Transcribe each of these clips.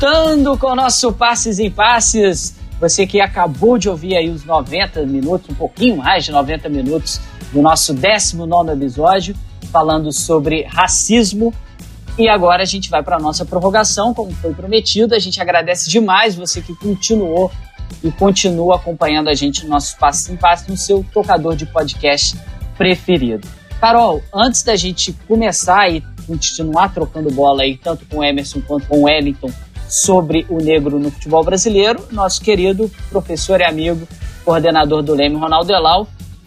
Voltando com o nosso Passes em Passes, você que acabou de ouvir aí os 90 minutos, um pouquinho mais de 90 minutos do nosso 19 episódio, falando sobre racismo. E agora a gente vai para a nossa prorrogação, como foi prometido. A gente agradece demais você que continuou e continua acompanhando a gente no nosso Passos em Passes no seu tocador de podcast preferido. Carol, antes da gente começar e continuar trocando bola aí, tanto com o Emerson quanto com o Wellington, sobre o negro no futebol brasileiro, nosso querido professor e amigo, coordenador do Leme, Ronaldo Elal,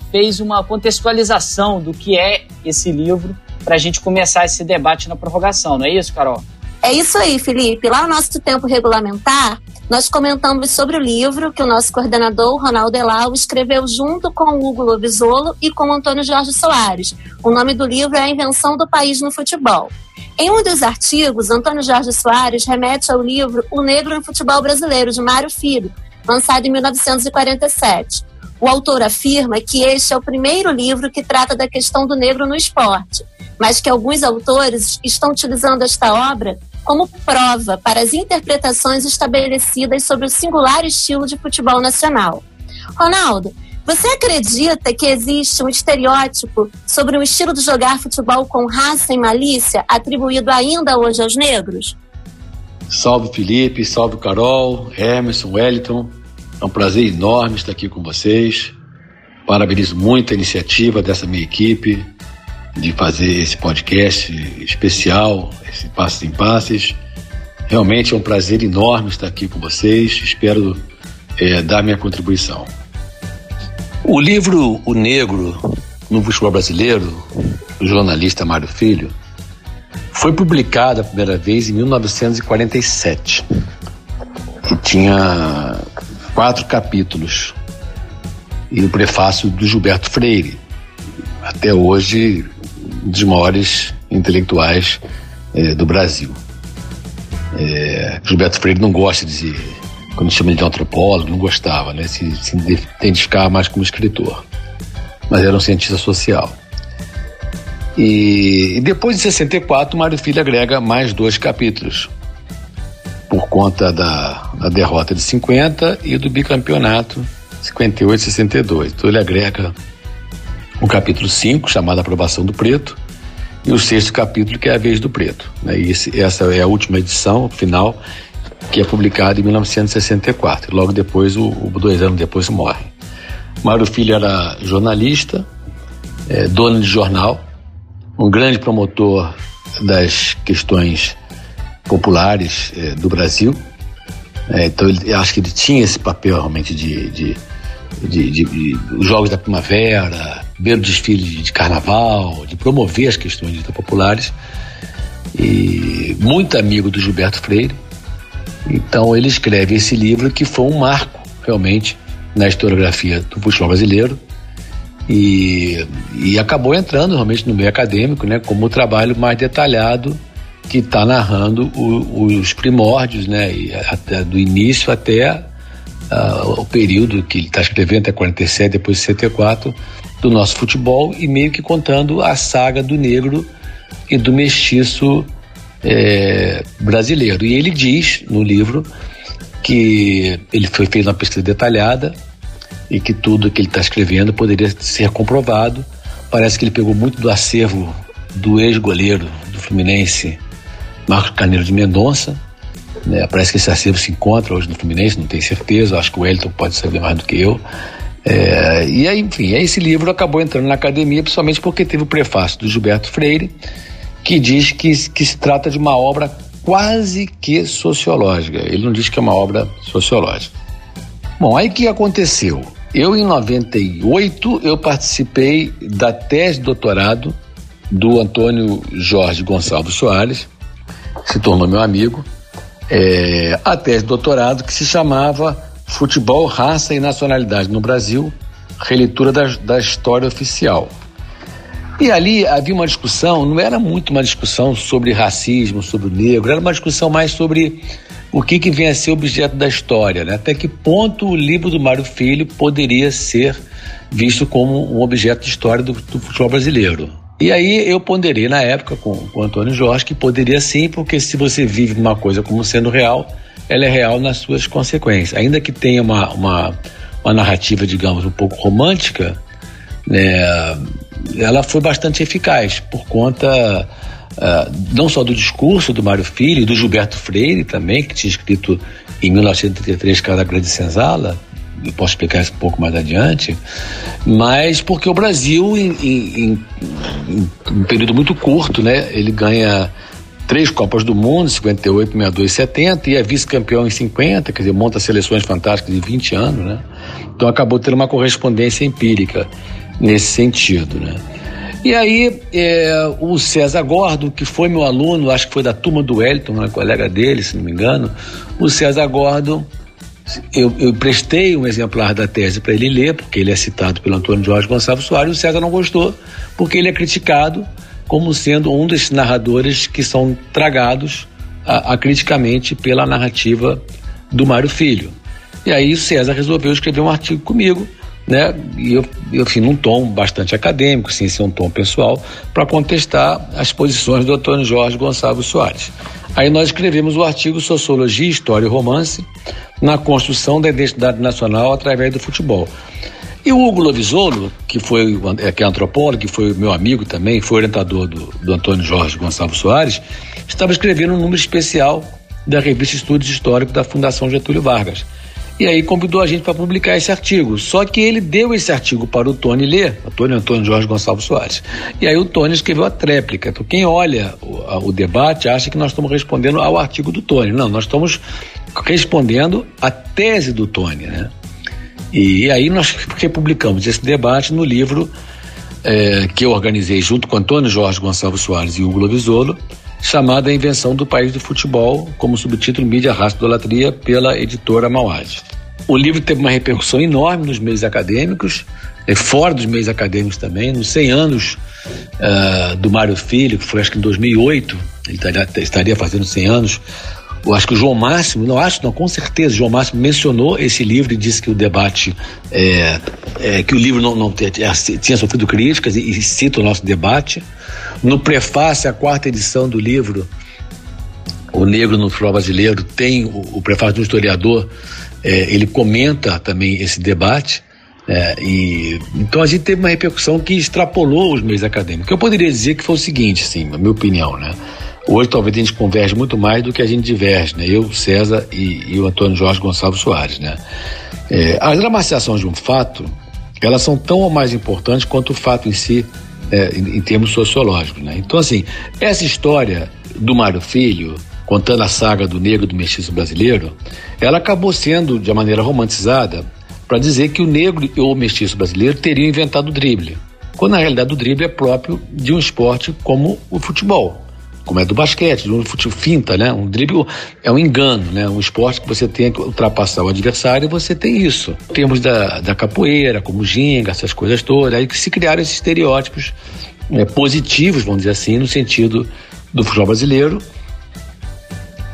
fez uma contextualização do que é esse livro para a gente começar esse debate na prorrogação, não é isso, Carol? É isso aí, Felipe. Lá no nosso tempo regulamentar, nós comentamos sobre o livro que o nosso coordenador, Ronaldo Elal, escreveu junto com o Hugo Lobisolo e com o Antônio Jorge Soares. O nome do livro é A Invenção do País no Futebol. Em um dos artigos, Antônio Jorge Soares remete ao livro O Negro no Futebol Brasileiro, de Mário Filho, lançado em 1947. O autor afirma que este é o primeiro livro que trata da questão do negro no esporte, mas que alguns autores estão utilizando esta obra como prova para as interpretações estabelecidas sobre o singular estilo de futebol nacional. Ronaldo, você acredita que existe um estereótipo sobre o estilo de jogar futebol com raça e malícia atribuído ainda hoje aos negros? Salve Felipe, salve Carol, Emerson, Wellington. É um prazer enorme estar aqui com vocês. Parabenizo muito a iniciativa dessa minha equipe de fazer esse podcast especial, esse Passos em Passes. Realmente é um prazer enorme estar aqui com vocês. Espero é, dar minha contribuição. O livro O Negro no Futebol Brasileiro, do jornalista Mário Filho, foi publicado a primeira vez em 1947 e tinha quatro capítulos e o prefácio do Gilberto Freire, até hoje dos maiores intelectuais é, do Brasil. É, Gilberto Freire não gosta de quando chama ele de antropólogo, não gostava, né? Se, se identificava mais como escritor. Mas era um cientista social. E, e depois de 64, Mário Filho agrega mais dois capítulos, por conta da, da derrota de 50 e do bicampeonato 58 e 62. Então ele agrega o capítulo 5, chamado Aprovação do Preto, e o sexto capítulo, que é a Vez do Preto. Né? E esse, essa é a última edição, final, que é publicado em 1964. Logo depois, o, o dois anos depois, morre. Mário Filho era jornalista, é, dono de jornal, um grande promotor das questões populares é, do Brasil. É, então, ele, acho que ele tinha esse papel realmente de, de, de, de, de os Jogos da Primavera, ver o desfile de, de carnaval, de promover as questões populares. E muito amigo do Gilberto Freire, então ele escreve esse livro que foi um marco realmente na historiografia do futebol brasileiro e, e acabou entrando realmente no meio acadêmico, né, como o trabalho mais detalhado que está narrando o, os primórdios, né, até, do início até uh, o período que ele está escrevendo, até 47, depois 64, do nosso futebol e meio que contando a saga do negro e do mestiço é, brasileiro. E ele diz no livro que ele foi feito uma pesquisa detalhada e que tudo que ele está escrevendo poderia ser comprovado. Parece que ele pegou muito do acervo do ex-goleiro do Fluminense, Marcos Carneiro de Mendonça. Né? Parece que esse acervo se encontra hoje no Fluminense, não tenho certeza. Acho que o Elton pode saber mais do que eu. É, e aí, enfim, esse livro acabou entrando na academia, principalmente porque teve o prefácio do Gilberto Freire, que diz que, que se trata de uma obra quase que sociológica. Ele não diz que é uma obra sociológica. Bom, aí que aconteceu? Eu, em 98, eu participei da tese de doutorado do Antônio Jorge Gonçalves Soares, se tornou meu amigo, é, a tese de doutorado que se chamava Futebol, Raça e Nacionalidade no Brasil, releitura da, da história oficial. E ali havia uma discussão, não era muito uma discussão sobre racismo, sobre o negro, era uma discussão mais sobre o que, que vem a ser objeto da história, né? até que ponto o livro do Mário Filho poderia ser visto como um objeto de história do, do futebol brasileiro. E aí eu ponderei na época com, com o Antônio Jorge que poderia sim, porque se você vive uma coisa como sendo real, ela é real nas suas consequências. Ainda que tenha uma, uma, uma narrativa, digamos, um pouco romântica, né, ela foi bastante eficaz por conta uh, não só do discurso do Mário Filho do Gilberto Freire também, que tinha escrito em 1933 Cada Grande Senzala, eu posso explicar isso um pouco mais adiante, mas porque o Brasil, em, em, em, um período muito curto, né, ele ganha três Copas do Mundo, 58, 62 e 70, e é vice-campeão em 50, quer dizer, monta seleções fantásticas em 20 anos, né? Então acabou tendo uma correspondência empírica nesse sentido, né? E aí, é, o César Gordo, que foi meu aluno, acho que foi da turma do Wellington, uma colega dele, se não me engano, o César Gordo, eu, eu prestei um exemplar da tese para ele ler, porque ele é citado pelo Antônio Jorge Gonçalves Soares, o César não gostou, porque ele é criticado como sendo um desses narradores que são tragados acriticamente pela narrativa do Mário Filho. E aí o César resolveu escrever um artigo comigo, né? E eu, eu fui num tom bastante acadêmico, sem ser um tom pessoal, para contestar as posições do Antônio Jorge Gonçalves Soares. Aí nós escrevemos o artigo Sociologia, História e Romance na construção da identidade nacional através do futebol. E o Hugo Lovisolo, que foi é, que é antropólogo, que foi meu amigo também, foi orientador do, do Antônio Jorge Gonçalves Soares, estava escrevendo um número especial da revista Estudos Históricos da Fundação Getúlio Vargas. E aí convidou a gente para publicar esse artigo. Só que ele deu esse artigo para o Tony ler, o Tony Antônio Jorge Gonçalves Soares. E aí o Tony escreveu a tréplica. Então quem olha o, a, o debate acha que nós estamos respondendo ao artigo do Tony. Não, nós estamos respondendo à tese do Tony, né? E, aí nós republicamos esse debate no livro é, que eu organizei junto com Antônio Jorge Gonçalves Soares e Hugo Lovisolo, chamado A Invenção do País do Futebol, como subtítulo Mídia, Raça e Idolatria, pela editora Mauad. O livro teve uma repercussão enorme nos meios acadêmicos, é, fora dos meios acadêmicos também, nos 100 anos uh, do Mário Filho, que foi acho que em 2008, ele estaria, estaria fazendo 100 anos, eu acho que o João Máximo, não acho, não, com certeza, o João Máximo mencionou esse livro e disse que o debate, é, é, que o livro não, não tinha, tinha sofrido críticas e, e, cita o nosso debate. No prefácio, a quarta edição do livro, O Negro no Futebol Brasileiro, tem o, o prefácio do historiador, é, ele comenta também esse debate. É, e, então a gente teve uma repercussão que extrapolou os meios acadêmicos. Eu poderia dizer que foi o seguinte, assim, na minha opinião, né? Hoje talvez a gente converge muito mais do que a gente diverge, né? Eu, César e, e o Antônio Jorge Gonçalves Soares, né? É, as dramatizações de um fato, elas são tão ou mais importantes quanto o fato em si, é, em, em, termos sociológicos, né? Então, assim, essa história do Mário Filho, contando a saga do negro do mestiço brasileiro, ela acabou sendo, de maneira romantizada, para dizer que o negro ou o mestiço brasileiro teriam inventado o drible, quando na realidade o drible é próprio de um esporte como o futebol como é do basquete, do futebol finta, né? Um drible é um engano, né? Um esporte que você tem que ultrapassar o adversário e você tem isso. Temos da, da capoeira, como ginga, essas coisas todas, aí que se criaram esses estereótipos é, positivos, vamos dizer assim, no sentido do futebol brasileiro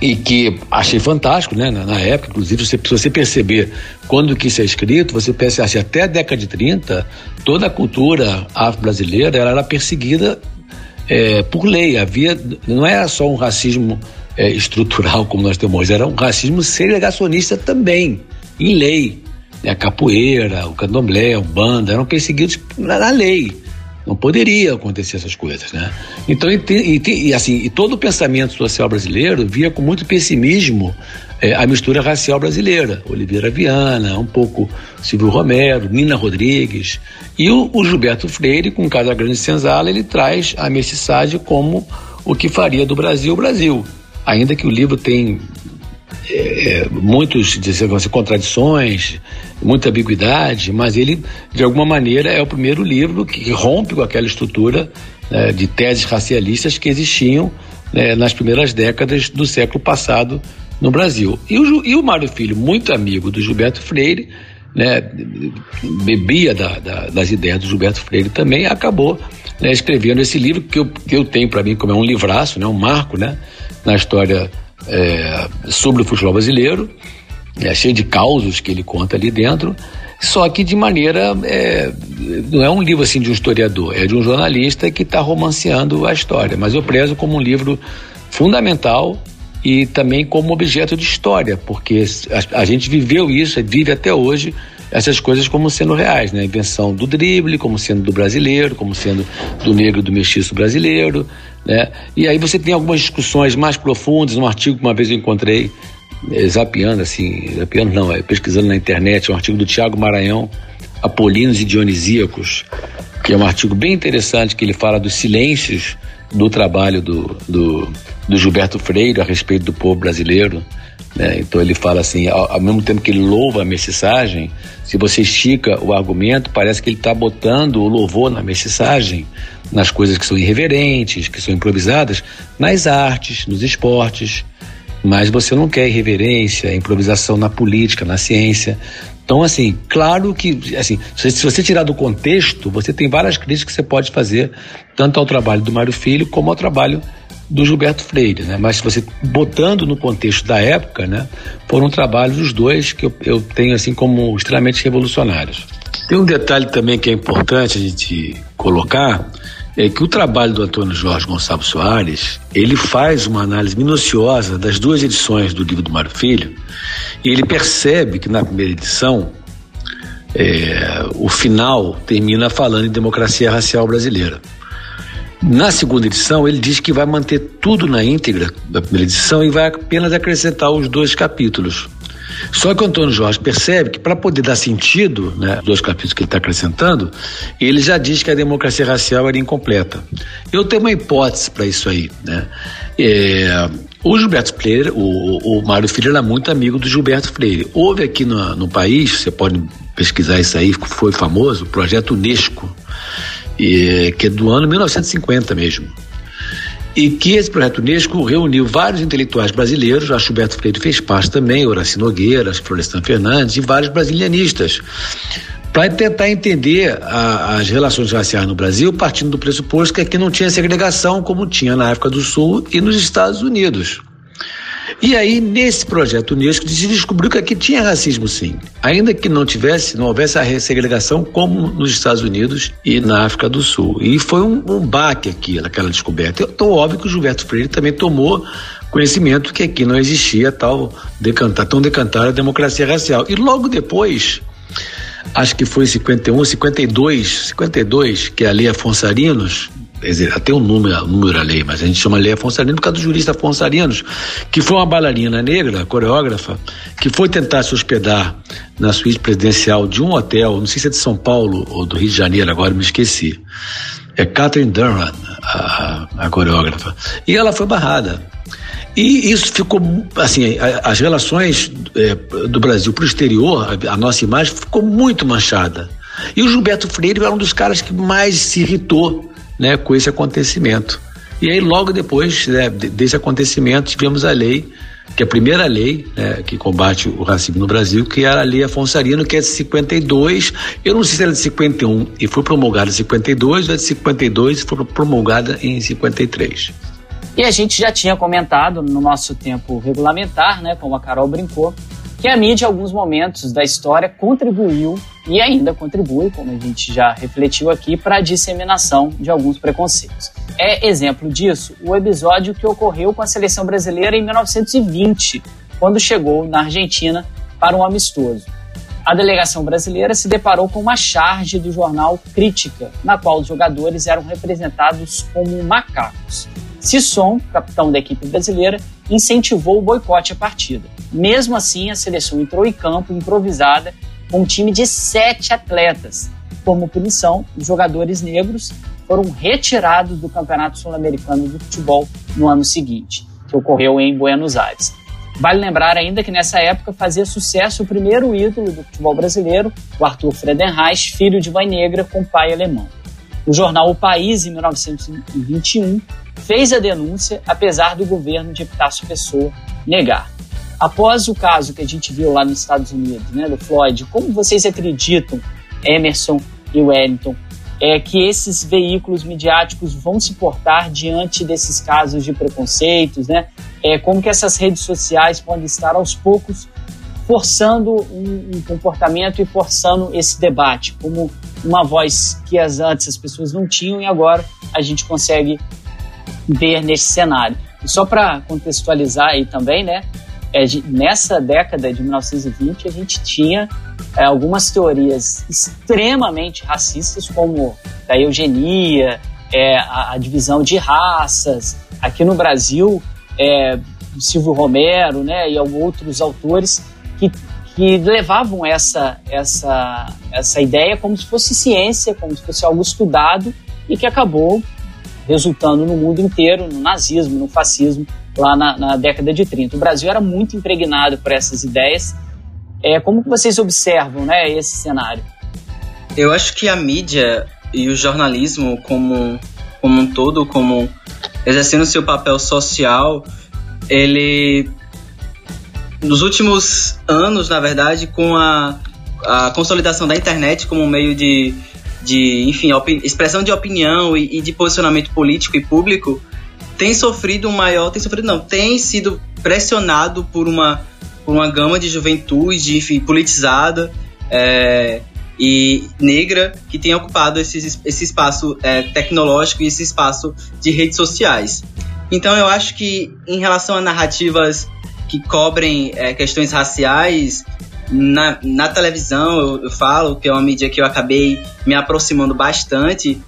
e que achei fantástico, né? Na, na época, inclusive, você, se você perceber quando que isso é escrito, você pensa assim, até a década de 30, toda a cultura afro-brasileira era perseguida é, por lei. Havia, não era só um racismo é, estrutural como nós temos hoje, era um racismo segregacionista também, em lei. A capoeira, o candomblé, o banda eram perseguidos na lei. Não poderia acontecer essas coisas, né? Então, e, e, assim, e todo o pensamento social brasileiro via com muito pessimismo é, a mistura racial brasileira. Oliveira Viana, um pouco Silvio Romero, Nina Rodrigues. E o, o Gilberto Freire, com Casa Grande Senzala, ele traz a mestiçagem como o que faria do Brasil o Brasil. Ainda que o livro tem é, muitos digamos, contradições, muita ambiguidade, mas ele, de alguma maneira, é o primeiro livro que rompe com aquela estrutura né, de teses racialistas que existiam né, nas primeiras décadas do século passado no Brasil. E o, e o Mário Filho, muito amigo do Gilberto Freire, né, bebia da, da, das ideias do Gilberto Freire também, acabou né, escrevendo esse livro que eu, que eu tenho para mim como é um livraço, né, um marco né, na história é, sobre o futebol brasileiro, é, cheio de causos que ele conta ali dentro, só que de maneira. É, não é um livro assim de um historiador, é de um jornalista que está romanceando a história, mas eu prezo como um livro fundamental e também como objeto de história, porque a, a gente viveu isso, vive até hoje essas coisas como sendo reais, né? A invenção do drible, como sendo do brasileiro, como sendo do negro do mestiço brasileiro, né? E aí você tem algumas discussões mais profundas, um artigo que uma vez eu encontrei, é, zapeando assim, zapeando não, é, pesquisando na internet, um artigo do Tiago Maranhão, Apolinos e Dionisíacos, que é um artigo bem interessante que ele fala dos silêncios do trabalho do, do, do Gilberto Freire a respeito do povo brasileiro. Né? Então ele fala assim, ao, ao, mesmo tempo que ele louva a mestiçagem, se você estica o argumento, parece que ele está botando o louvor na mestiçagem, nas coisas que são irreverentes, que são improvisadas, nas artes, nos esportes. Mas você não quer irreverência, improvisação na política, na ciência. Então, assim, claro que, assim, se você tirar do contexto, você tem várias críticas que você pode fazer, tanto ao trabalho do Mário Filho como ao trabalho do Gilberto Freire, né? Mas você botando no contexto da época, né, foram trabalhos dos dois que eu, eu tenho assim como extremamente revolucionários. Tem um detalhe também que é importante a gente colocar, é que o trabalho do Antônio Jorge Gonçalves Soares, ele faz uma análise minuciosa das duas edições do livro do Mário Filho, e ele percebe que na primeira edição é, o final termina falando em democracia racial brasileira. Na segunda edição, ele diz que vai manter tudo na íntegra da primeira edição e vai apenas acrescentar os dois capítulos. Só que o Antônio Jorge percebe que para poder dar sentido, né, dois capítulos que ele está acrescentando, ele já diz que a democracia racial era incompleta. Eu tenho uma hipótese para isso aí, né? É, o Gilberto Freire, o, o Mário Filho era muito amigo do Gilberto Freire. Houve aqui no, no país, você pode pesquisar isso aí, foi famoso, o projeto Unesco, e, que é do ano 1950 mesmo. E que esse projeto Unesco reuniu vários intelectuais brasileiros, que Gilberto Freire fez parte também, Horácio Nogueira, Florestan Fernandes e vários brasilianistas, para tentar entender a, as relações raciais no Brasil, partindo do pressuposto que aqui não tinha segregação como tinha na África do Sul e nos Estados Unidos. E aí, nesse projeto Unesco, se descobriu que aqui tinha racismo sim. Ainda que não tivesse, não houvesse a segregação como nos Estados Unidos e na África do Sul. E foi um, um baque aqui, naquela descoberta. Então, óbvio que o Gilberto Freire também tomou conhecimento que aqui não existia tal decantar, tão decantada a democracia racial. E logo depois, acho que foi 51, 52, 52, que é a Lei Afonso Arinos, até um número, número a lei, mas a gente chama lei Afonso Arinos por causa do jurista Afonso que foi uma bailarina negra, coreógrafa, que foi tentar se hospedar na suíte presidencial de um hotel, não sei se é de São Paulo ou do Rio de Janeiro, agora me esqueci. É Catherine Durham, a, a coreógrafa. E ela foi barrada. E isso ficou, assim, as relações é, do Brasil para o exterior, a, a nossa imagem ficou muito manchada. E o Gilberto Freire era um dos caras que mais se irritou né, com esse acontecimento. E aí, logo depois né, desse acontecimento, tivemos a lei, que é a primeira lei né, que combate o racismo no Brasil, que era a Lei Afonso Arino, que é de 52. Eu não sei se era de 51 e foi promulgada em 52, ou é de 52 e foi promulgada em 53. E a gente já tinha comentado no nosso tempo regulamentar, né, como a Carol brincou, que a mídia, em alguns momentos da história, contribuiu e ainda contribui, como a gente já refletiu aqui, para a disseminação de alguns preconceitos. É exemplo disso o episódio que ocorreu com a seleção brasileira em 1920, quando chegou na Argentina para um amistoso. A delegação brasileira se deparou com uma charge do jornal Crítica, na qual os jogadores eram representados como macacos. Sisson, capitão da equipe brasileira, incentivou o boicote à partida. Mesmo assim, a seleção entrou em campo improvisada com um time de sete atletas. Como punição, os jogadores negros foram retirados do Campeonato Sul-Americano de Futebol no ano seguinte, que ocorreu em Buenos Aires. Vale lembrar ainda que nessa época fazia sucesso o primeiro ídolo do futebol brasileiro, o Arthur Friedenreich, filho de mãe negra com pai alemão. O jornal O País, em 1921, fez a denúncia, apesar do governo de Epitácio Pessoa negar. Após o caso que a gente viu lá nos Estados Unidos, né, do Floyd, como vocês acreditam, Emerson e Wellington, é que esses veículos midiáticos vão se portar diante desses casos de preconceitos, né? É, como que essas redes sociais podem estar aos poucos forçando um, um, comportamento e forçando esse debate, como uma voz que as, antes as pessoas não tinham e agora a gente consegue ver nesse cenário. E só para contextualizar aí também, né? É, nessa década de 1920 a gente tinha é, algumas teorias extremamente racistas, como a eugenia, é, a, a, divisão de raças. Aqui no Brasil, é, Silvio Romero né, e outros autores que, que levavam essa, essa, essa ideia como se fosse ciência, como se fosse algo estudado e que acabou resultando no mundo inteiro, no nazismo, no fascismo, lá na, na década de 30. O Brasil era muito impregnado por essas ideias. É, como que vocês observam né, esse cenário? Eu acho que a mídia e o jornalismo como, como um todo, como exercendo seu papel social, ele nos últimos anos, na verdade, com a, a consolidação da internet como meio de, de enfim, expressão de opinião e, e, de posicionamento político e público, tem sofrido um maior, tem sofrido não, tem sido pressionado por uma, por uma gama de juventude, enfim, politizada é, e negra que tem ocupado esse, esse espaço é, tecnológico e esse espaço de redes sociais. Então eu acho que em relação a narrativas que cobrem é, questões raciais, na, na televisão eu, eu, falo, que é uma mídia que eu acabei me aproximando bastante,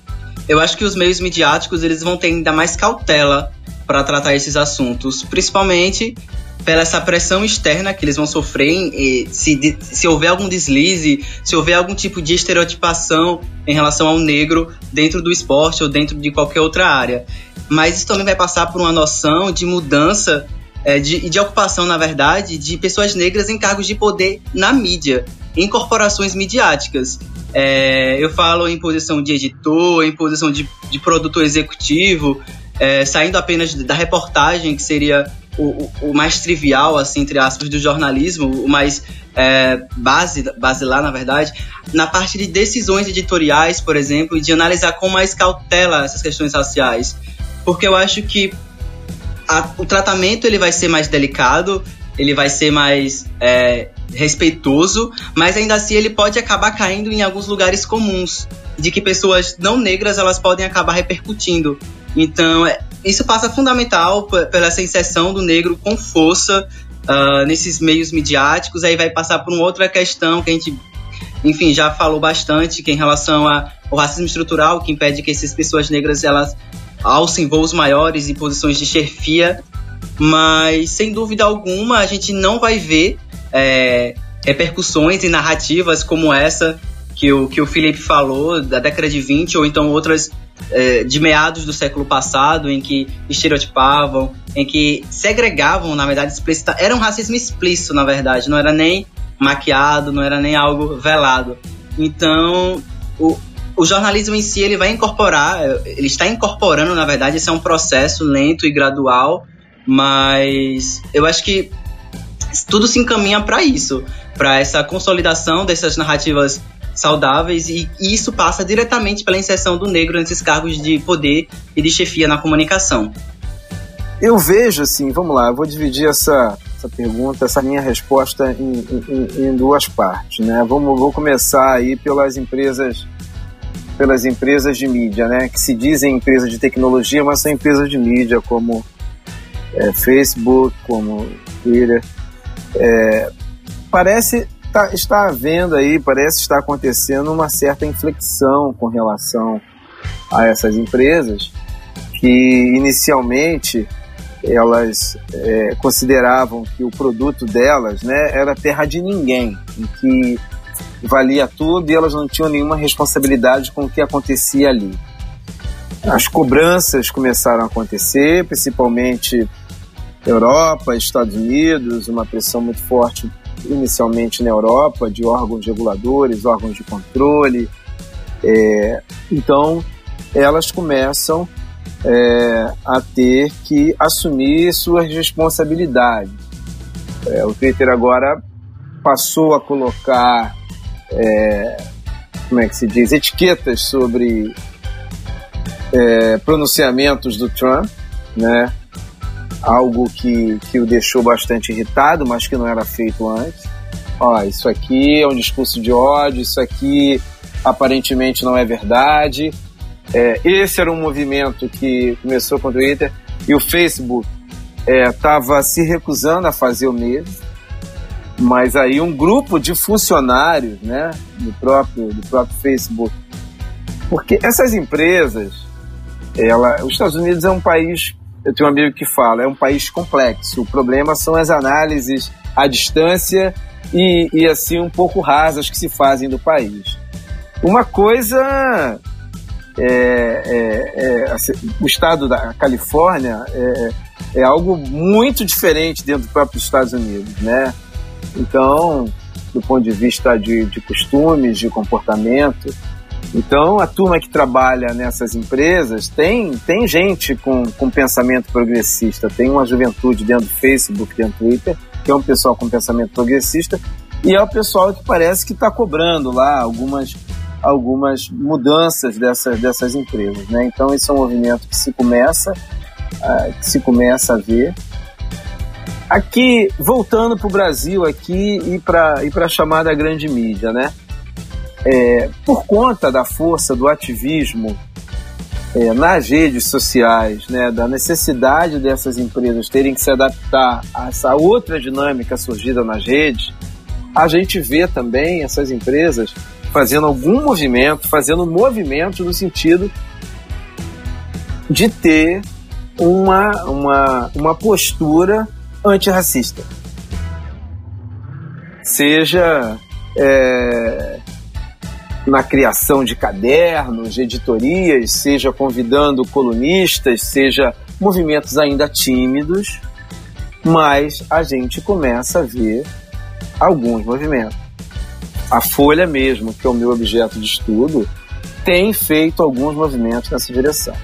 eu acho que os meios midiáticos eles vão ter ainda mais cautela para tratar esses assuntos, principalmente pela essa pressão externa que eles vão sofrer, se, se houver algum deslize, se houver algum tipo de estereotipação em relação ao negro dentro do esporte ou dentro de qualquer outra área. Mas isso também vai passar por uma noção de mudança é, de, de ocupação, na verdade, de pessoas negras em cargos de poder na mídia, em corporações midiáticas. É, eu falo em posição de editor, em posição de, de produtor executivo, é, saindo apenas da reportagem, que seria o, o, mais trivial, assim, entre aspas, do jornalismo, o mais é, base, base lá, na verdade, na parte de decisões editoriais, por exemplo, e de analisar com mais cautela essas questões raciais porque eu acho que a, o tratamento ele vai ser mais delicado, ele vai ser mais é, respeitoso, mas ainda assim ele pode acabar caindo em alguns lugares comuns, de que pessoas não negras elas podem acabar repercutindo. Então, é, isso passa fundamental pela essa inserção do negro com força uh, nesses meios midiáticos, aí vai passar por uma outra questão que a gente, enfim, já falou bastante, que é em relação ao racismo estrutural, que impede que essas pessoas negras elas alça em voos maiores e posições de chefia, mas sem dúvida alguma a gente não vai ver é, repercussões e narrativas como essa que o, que o Felipe falou, da década de 20, ou então outras é, de meados do século passado, em que estereotipavam, em que segregavam, na verdade, explícita. Era um racismo explícito, na verdade, não era nem maquiado, não era nem algo velado. Então, o, o jornalismo em si ele vai incorporar, ele está incorporando, na verdade, esse é um processo lento e gradual, mas eu acho que tudo se encaminha para isso, para essa consolidação dessas narrativas saudáveis e, e isso passa diretamente pela inserção do negro nesses cargos de poder e de chefia na comunicação. Eu vejo assim, vamos lá, eu vou dividir essa, essa pergunta, essa minha resposta em, em, em duas partes, né? Vamos, vou começar aí pelas empresas pelas empresas de mídia, né? Que se dizem empresas de tecnologia, mas são empresas de mídia como é, Facebook, como Twitter. É, parece tá, está havendo aí, parece estar acontecendo uma certa inflexão com relação a essas empresas que inicialmente elas é, consideravam que o produto delas né, era terra de ninguém, em que valia tudo e elas não tinham nenhuma responsabilidade com o que acontecia ali. As cobranças começaram a acontecer, principalmente Europa, Estados Unidos, uma pressão muito forte inicialmente na Europa de órgãos reguladores, órgãos de controle. É, então, elas começam é, a ter que assumir suas responsabilidades. É, o Twitter agora passou a colocar é, como é que se diz, etiquetas sobre é, pronunciamentos do Trump, né? Algo que, que o deixou bastante irritado, mas que não era feito antes. Ó, isso aqui é um discurso de ódio, isso aqui aparentemente não é verdade. É, esse era um movimento que começou com o Twitter e o Facebook estava é, se recusando a fazer o mesmo, mas aí um grupo de funcionários né, do, próprio, do próprio Facebook. Porque essas empresas, ela, os Estados Unidos é um país, eu tenho um amigo que fala, é um país complexo. O problema são as análises à distância e, e assim um pouco rasas que se fazem do país. Uma coisa é, é, é, assim, o estado da Califórnia é, é, algo muito diferente dentro do próprio Estados Unidos, né? Então, do ponto de vista de, de costumes, de comportamento. Então, a turma que trabalha nessas empresas tem, tem gente com, com pensamento progressista, tem uma juventude dentro do Facebook, dentro do Twitter, que é um pessoal com pensamento progressista, e é o pessoal que parece que está cobrando lá algumas, algumas mudanças dessas, dessas empresas. Né? Então, esse é um movimento que se começa, uh, que se começa a ver. Aqui, voltando para o Brasil aqui e para e a chamada grande mídia, né? É, por conta da força do ativismo é, nas redes sociais, né, da necessidade dessas empresas terem que se adaptar a essa outra dinâmica surgida nas redes, a gente vê também essas empresas fazendo algum movimento, fazendo movimento no sentido de ter uma, uma, uma postura antirracista. Seja é, na criação de cadernos, de editorias, seja convidando colunistas, seja movimentos ainda tímidos, mas a gente começa a ver alguns movimentos. A Folha mesmo, que é o meu objeto de estudo, tem feito alguns movimentos nessa direção.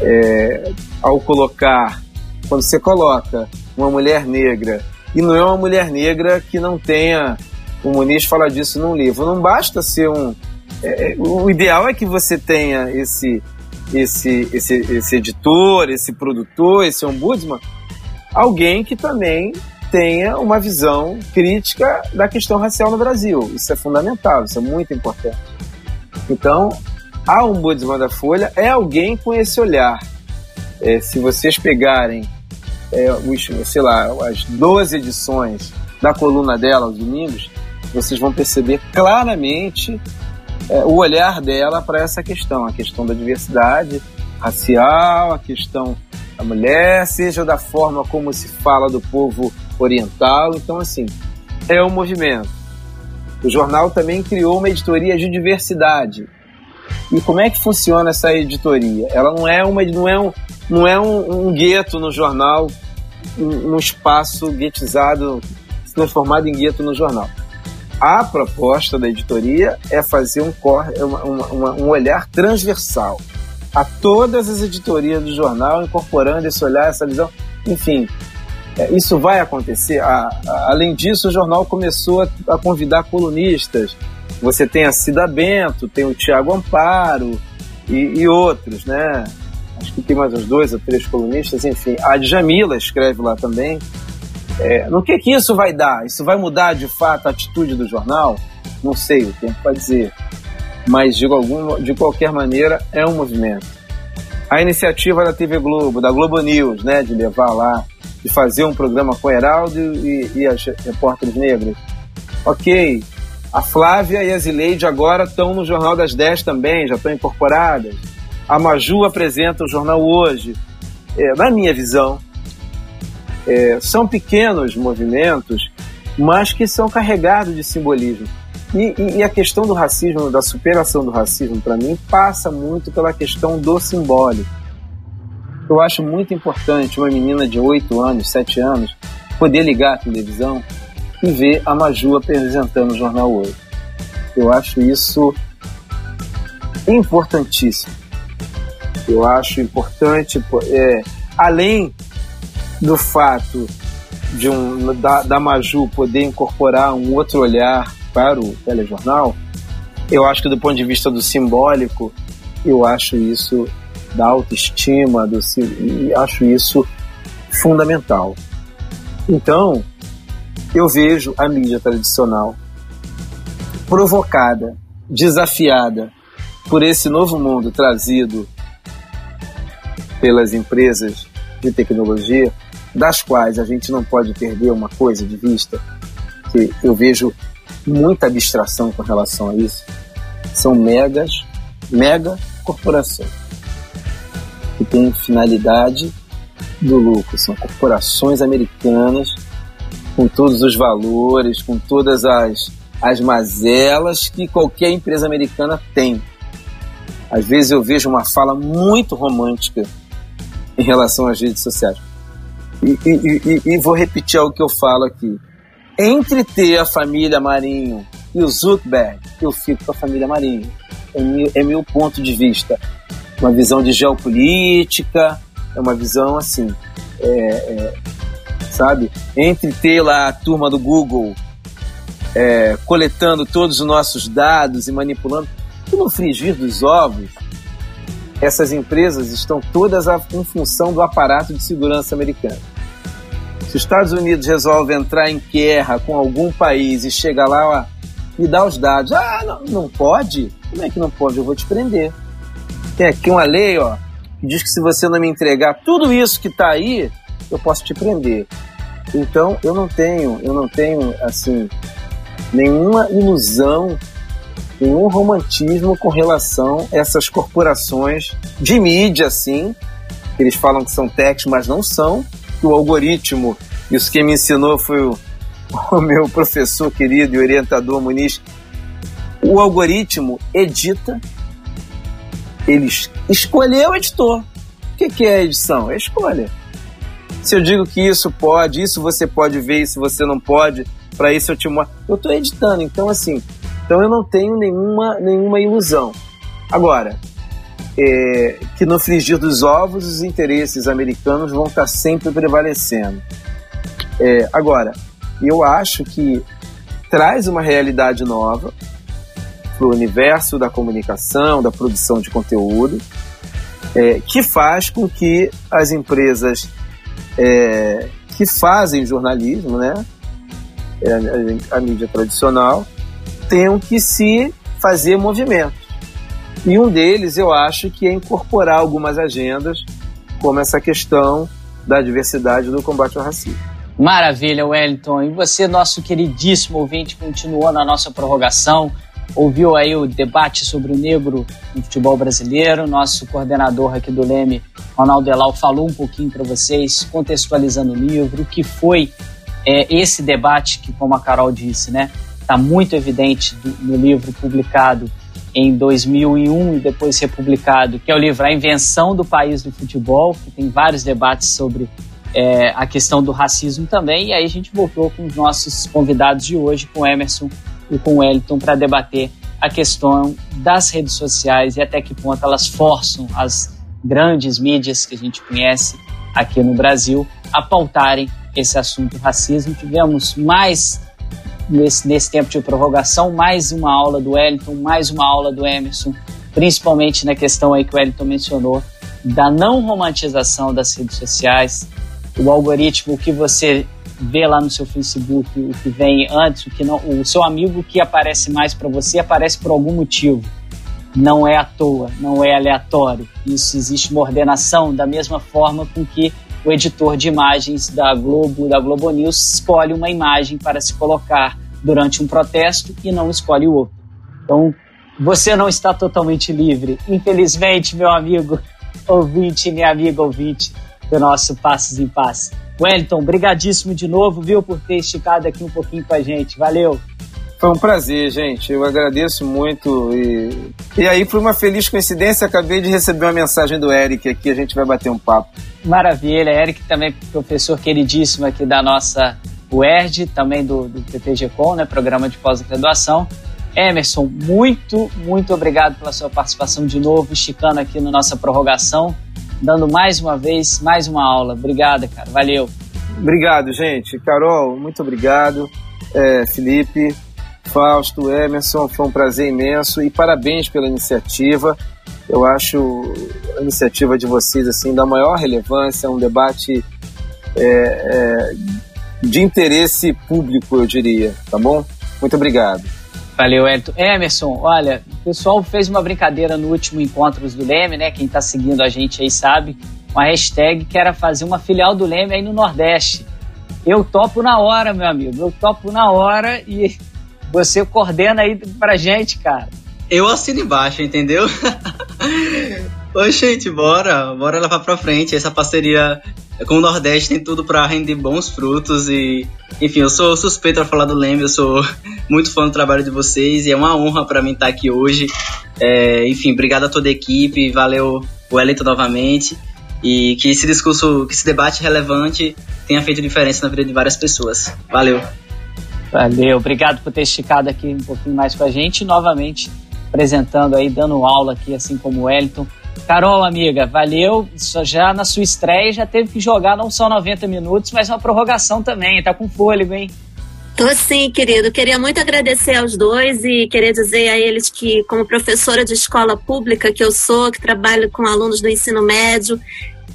É, ao colocar, quando você coloca uma mulher negra, e não é uma mulher negra que não tenha o Muniz fala disso num livro. Não basta ser um. É, o ideal é que você tenha esse, esse, esse, esse editor, esse produtor, esse ombudsman, alguém que também tenha uma visão crítica da questão racial no Brasil. Isso é fundamental, isso é muito importante. Então, a ombudsman da Folha é alguém com esse olhar. É, se vocês pegarem é, os, sei lá, as 12 edições da coluna dela aos domingos, vocês vão perceber claramente é, o olhar dela para essa questão, a questão da diversidade racial, a questão da mulher, seja da forma como se fala do povo oriental. Então, assim, é um movimento. O jornal também criou uma editoria de diversidade. E como é que funciona essa editoria? Ela não é uma, não é um, não é um, um gueto no jornal, um, um espaço guetizado, transformado em gueto no jornal. A proposta da editoria é fazer um, uma, uma, um olhar transversal a todas as editorias do jornal, incorporando esse olhar, essa visão. Enfim, é, isso vai acontecer. além disso, o jornal começou a, a, convidar colunistas. Você tem a Cida Bento, tem o Tiago Amparo e, e, outros, né? Acho que tem mais uns dois ou três colunistas, enfim. A Djamila escreve lá também. É, no que, que isso vai dar? Isso vai mudar de fato a atitude do jornal? Não sei, o tempo vai dizer. Mas de, algum, de qualquer maneira é um movimento. A iniciativa da TV Globo, da Globo News, né, de levar lá, de fazer um programa com Heraldo e, e as repórteres negras. Ok, a Flávia e a Zileide agora estão no Jornal das 10 também, já estão incorporadas. A Maju apresenta o jornal hoje. É, na minha visão, é, são pequenos movimentos, mas que são carregados de simbolismo. E, e, e a questão do racismo, da superação do racismo, para mim, passa muito pela questão do simbólico. Eu acho muito importante uma menina de 8 anos, 7 anos, poder ligar a televisão e ver a Maju apresentando o Jornal Hoje. Eu acho isso importantíssimo. Eu acho importante, é, além do fato de um, da, da Maju poder incorporar um outro olhar para o telejornal, eu acho que do ponto de vista do simbólico, eu acho isso da autoestima, do, acho isso fundamental. Então, eu vejo a mídia tradicional provocada, desafiada por esse novo mundo trazido pelas empresas de tecnologia, das quais a gente não pode perder uma coisa de vista, que eu vejo muita abstração com relação a isso, são megas, mega corporações que têm finalidade do lucro. São corporações americanas com todos os valores, com todas as, as mazelas que qualquer empresa americana tem. Às vezes eu vejo uma fala muito romântica em relação às redes sociais. E, e, e, e vou repetir algo que eu falo aqui. Entre ter a família Marinho e o Zuckerberg, eu fico com a família Marinho. É meu, é meu ponto de vista. Uma visão de geopolítica, é uma visão assim, é, é, sabe? Entre ter lá a turma do Google é, coletando todos os nossos dados e manipulando, e no frigir dos ovos, essas empresas estão todas em função do aparato de segurança americano. Se os Estados Unidos resolve entrar em guerra com algum país e chega lá, ó, me dá os dados. Ah, não, não pode? Como é que não pode? Eu vou te prender. Tem aqui uma lei, ó, que diz que se você não me entregar tudo isso que está aí, eu posso te prender. Então, eu não tenho, eu não tenho, assim, nenhuma ilusão, nenhum romantismo com relação a essas corporações de mídia, assim, eles falam que são techs, mas não são, que o algoritmo, isso quem me ensinou foi o, o meu professor querido e orientador Muniz, o algoritmo edita, ele escolheu o editor. O que, que é edição? É escolha. Se eu digo que isso pode, isso você pode ver, isso você não pode, para isso eu te mostro. Eu estou editando, então assim, então eu não tenho nenhuma, nenhuma ilusão. Agora, é, que no frigir dos ovos os interesses americanos vão estar sempre prevalecendo. É, agora, eu acho que traz uma realidade nova para o universo da comunicação, da produção de conteúdo, é, que faz com que as empresas é, que fazem jornalismo, né, é, a, a mídia tradicional, tenham que se fazer movimentos. E um deles eu acho que é incorporar algumas agendas, como essa questão da diversidade do combate ao racismo. Maravilha, Wellington. E você, nosso queridíssimo ouvinte, continuou na nossa prorrogação, ouviu aí o debate sobre o negro no futebol brasileiro. Nosso coordenador aqui do Leme, Ronaldo Elal, falou um pouquinho para vocês, contextualizando o livro, o que foi é, esse debate que, como a Carol disse, né, está muito evidente no livro publicado em 2001 e depois republicado, que é o livro A Invenção do País do Futebol, que tem vários debates sobre é, a questão do racismo também. E aí a gente voltou com os nossos convidados de hoje, com Emerson e com Wellington, para debater a questão das redes sociais e até que ponto elas forçam as grandes mídias que a gente conhece aqui no Brasil a pautarem esse assunto racismo. Tivemos mais nesse, nesse tempo de prorrogação, mais uma aula do Wellington, mais uma aula do Emerson, principalmente na questão aí que o Wellington mencionou, da não romantização das redes sociais, o algoritmo que você vê lá no seu Facebook, o que vem antes, o que não, o seu amigo que aparece mais para você aparece por algum motivo. Não é à toa, não é aleatório. Isso existe uma ordenação da mesma forma com que o editor de imagens da Globo, da Globo News, escolhe uma imagem para se colocar durante um protesto e não escolhe o outro. Então, você não está totalmente livre. Infelizmente, meu amigo ouvinte, minha amiga ouvinte do nosso Passos em Passos. Wellington, brigadíssimo de novo, viu, por ter esticado aqui um pouquinho com a gente. Valeu! Foi um prazer, gente. Eu agradeço muito. E, e aí, por uma feliz coincidência, acabei de receber uma mensagem do Eric aqui. A gente vai bater um papo. Maravilha. Eric também professor queridíssimo aqui da nossa UERJ, também do, do PPG-Com, né, Programa de Pós-Graduação. Emerson, muito, muito obrigado pela sua participação de novo, esticando aqui na nossa prorrogação, dando mais uma vez, mais uma aula. Obrigado, cara. Valeu. Obrigado, gente. Carol, muito obrigado. É, Felipe, Fausto, Emerson, foi um prazer imenso e parabéns pela iniciativa. Eu acho a iniciativa de vocês assim da maior relevância, um debate é, é, de interesse público, eu diria, tá bom? Muito obrigado. Valeu, Elton. Emerson, olha, o pessoal fez uma brincadeira no último Encontros do Leme, né? Quem está seguindo a gente aí sabe uma hashtag que era fazer uma filial do Leme aí no Nordeste. Eu topo na hora, meu amigo. Eu topo na hora e você coordena aí pra gente, cara. Eu assino embaixo, entendeu? Oi, gente, bora, bora levar pra frente. Essa parceria com o Nordeste tem tudo para render bons frutos e, enfim, eu sou suspeito para falar do Leme, eu sou muito fã do trabalho de vocês e é uma honra para mim estar aqui hoje. É, enfim, obrigado a toda a equipe, valeu o Wellington novamente e que esse discurso, que esse debate relevante tenha feito diferença na vida de várias pessoas. Valeu. Valeu, obrigado por ter esticado aqui um pouquinho mais com a gente, novamente apresentando aí, dando aula aqui, assim como o Wellington. Carol, amiga, valeu. Já na sua estreia já teve que jogar não só 90 minutos, mas uma prorrogação também. Tá com fôlego, hein? Tô sim, querido. Queria muito agradecer aos dois e queria dizer a eles que, como professora de escola pública que eu sou, que trabalho com alunos do ensino médio,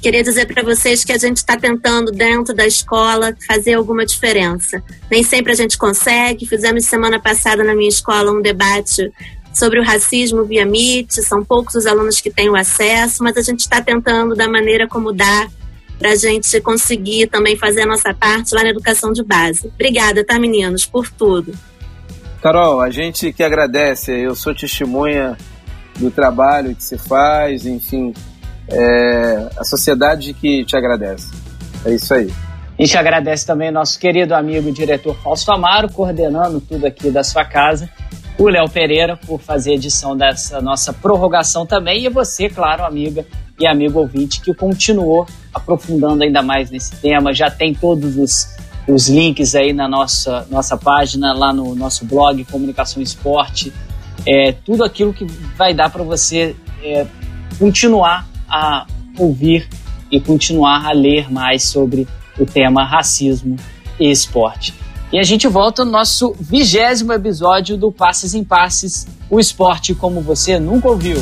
queria dizer para vocês que a gente está tentando, dentro da escola, fazer alguma diferença. Nem sempre a gente consegue. Fizemos semana passada na minha escola um debate sobre o racismo via MIT. São poucos os alunos que têm o acesso, mas a gente está tentando, da maneira como dá, para a gente conseguir também fazer a nossa parte lá na educação de base. Obrigada, tá, meninos, por tudo. Carol, a gente que agradece. Eu sou testemunha do trabalho que se faz, enfim, é a sociedade que te agradece. É isso aí. A gente agradece também nosso querido amigo diretor Fausto Amaro, coordenando tudo aqui da sua casa. O Léo Pereira, por fazer edição dessa nossa prorrogação também. E você, claro, amiga e amigo ouvinte, que continuou aprofundando ainda mais nesse tema. Já tem todos os, os links aí na nossa, nossa página, lá no nosso blog Comunicação Esporte. É, tudo aquilo que vai dar para você é, continuar a ouvir e continuar a ler mais sobre o tema racismo e esporte. E a gente volta no nosso vigésimo episódio do Passes em Passes, o esporte como você nunca ouviu.